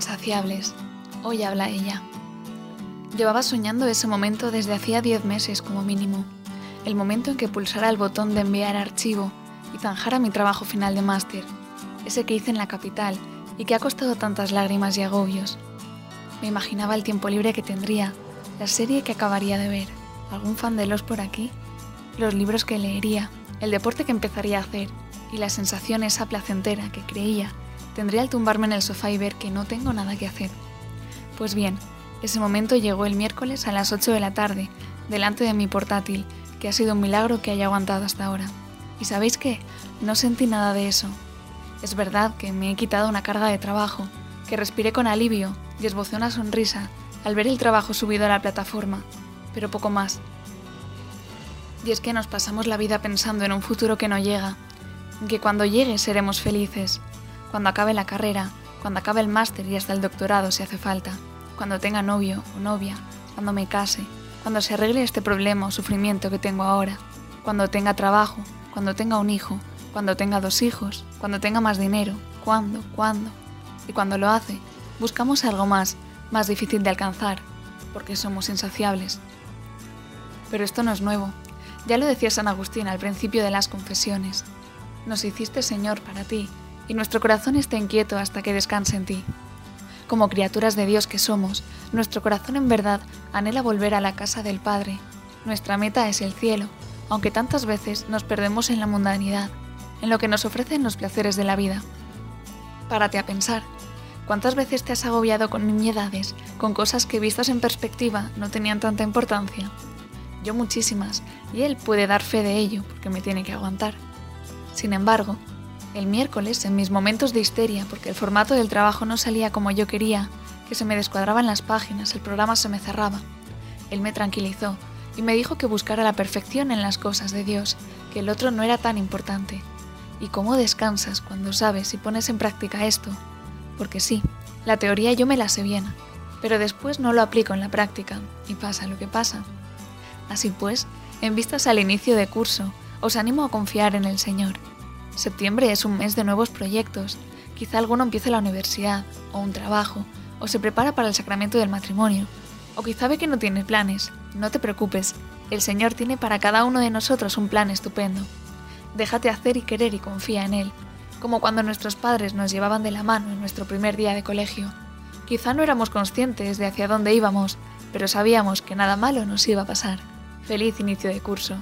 Insaciables. Hoy habla ella. Llevaba soñando ese momento desde hacía 10 meses como mínimo. El momento en que pulsara el botón de enviar archivo y zanjara mi trabajo final de máster. Ese que hice en la capital y que ha costado tantas lágrimas y agobios. Me imaginaba el tiempo libre que tendría, la serie que acabaría de ver, algún fan de los por aquí, los libros que leería, el deporte que empezaría a hacer y la sensación esa placentera que creía tendría al tumbarme en el sofá y ver que no tengo nada que hacer. Pues bien, ese momento llegó el miércoles a las 8 de la tarde, delante de mi portátil, que ha sido un milagro que haya aguantado hasta ahora. ¿Y sabéis qué? No sentí nada de eso. Es verdad que me he quitado una carga de trabajo, que respiré con alivio y esbocé una sonrisa al ver el trabajo subido a la plataforma, pero poco más. Y es que nos pasamos la vida pensando en un futuro que no llega, en que cuando llegue seremos felices, cuando acabe la carrera, cuando acabe el máster y hasta el doctorado si hace falta, cuando tenga novio o novia, cuando me case, cuando se arregle este problema o sufrimiento que tengo ahora, cuando tenga trabajo, cuando tenga un hijo, cuando tenga dos hijos, cuando tenga más dinero, cuándo, cuándo. Y cuando lo hace, buscamos algo más, más difícil de alcanzar, porque somos insaciables. Pero esto no es nuevo. Ya lo decía San Agustín al principio de las confesiones. Nos hiciste Señor para ti, y nuestro corazón está inquieto hasta que descanse en ti. Como criaturas de Dios que somos, nuestro corazón en verdad anhela volver a la casa del Padre. Nuestra meta es el cielo, aunque tantas veces nos perdemos en la mundanidad, en lo que nos ofrecen los placeres de la vida. Párate a pensar, ¿cuántas veces te has agobiado con nimiedades, con cosas que vistas en perspectiva no tenían tanta importancia? Yo muchísimas, y él puede dar fe de ello porque me tiene que aguantar. Sin embargo, el miércoles, en mis momentos de histeria, porque el formato del trabajo no salía como yo quería, que se me descuadraban las páginas, el programa se me cerraba. Él me tranquilizó y me dijo que buscara la perfección en las cosas de Dios, que el otro no era tan importante. ¿Y cómo descansas cuando sabes y pones en práctica esto? Porque sí, la teoría yo me la sé bien, pero después no lo aplico en la práctica y pasa lo que pasa. Así pues, en vistas al inicio de curso, os animo a confiar en el Señor Septiembre es un mes de nuevos proyectos. Quizá alguno empiece la universidad, o un trabajo, o se prepara para el sacramento del matrimonio. O quizá ve que no tiene planes. No te preocupes, el Señor tiene para cada uno de nosotros un plan estupendo. Déjate hacer y querer y confía en Él, como cuando nuestros padres nos llevaban de la mano en nuestro primer día de colegio. Quizá no éramos conscientes de hacia dónde íbamos, pero sabíamos que nada malo nos iba a pasar. Feliz inicio de curso.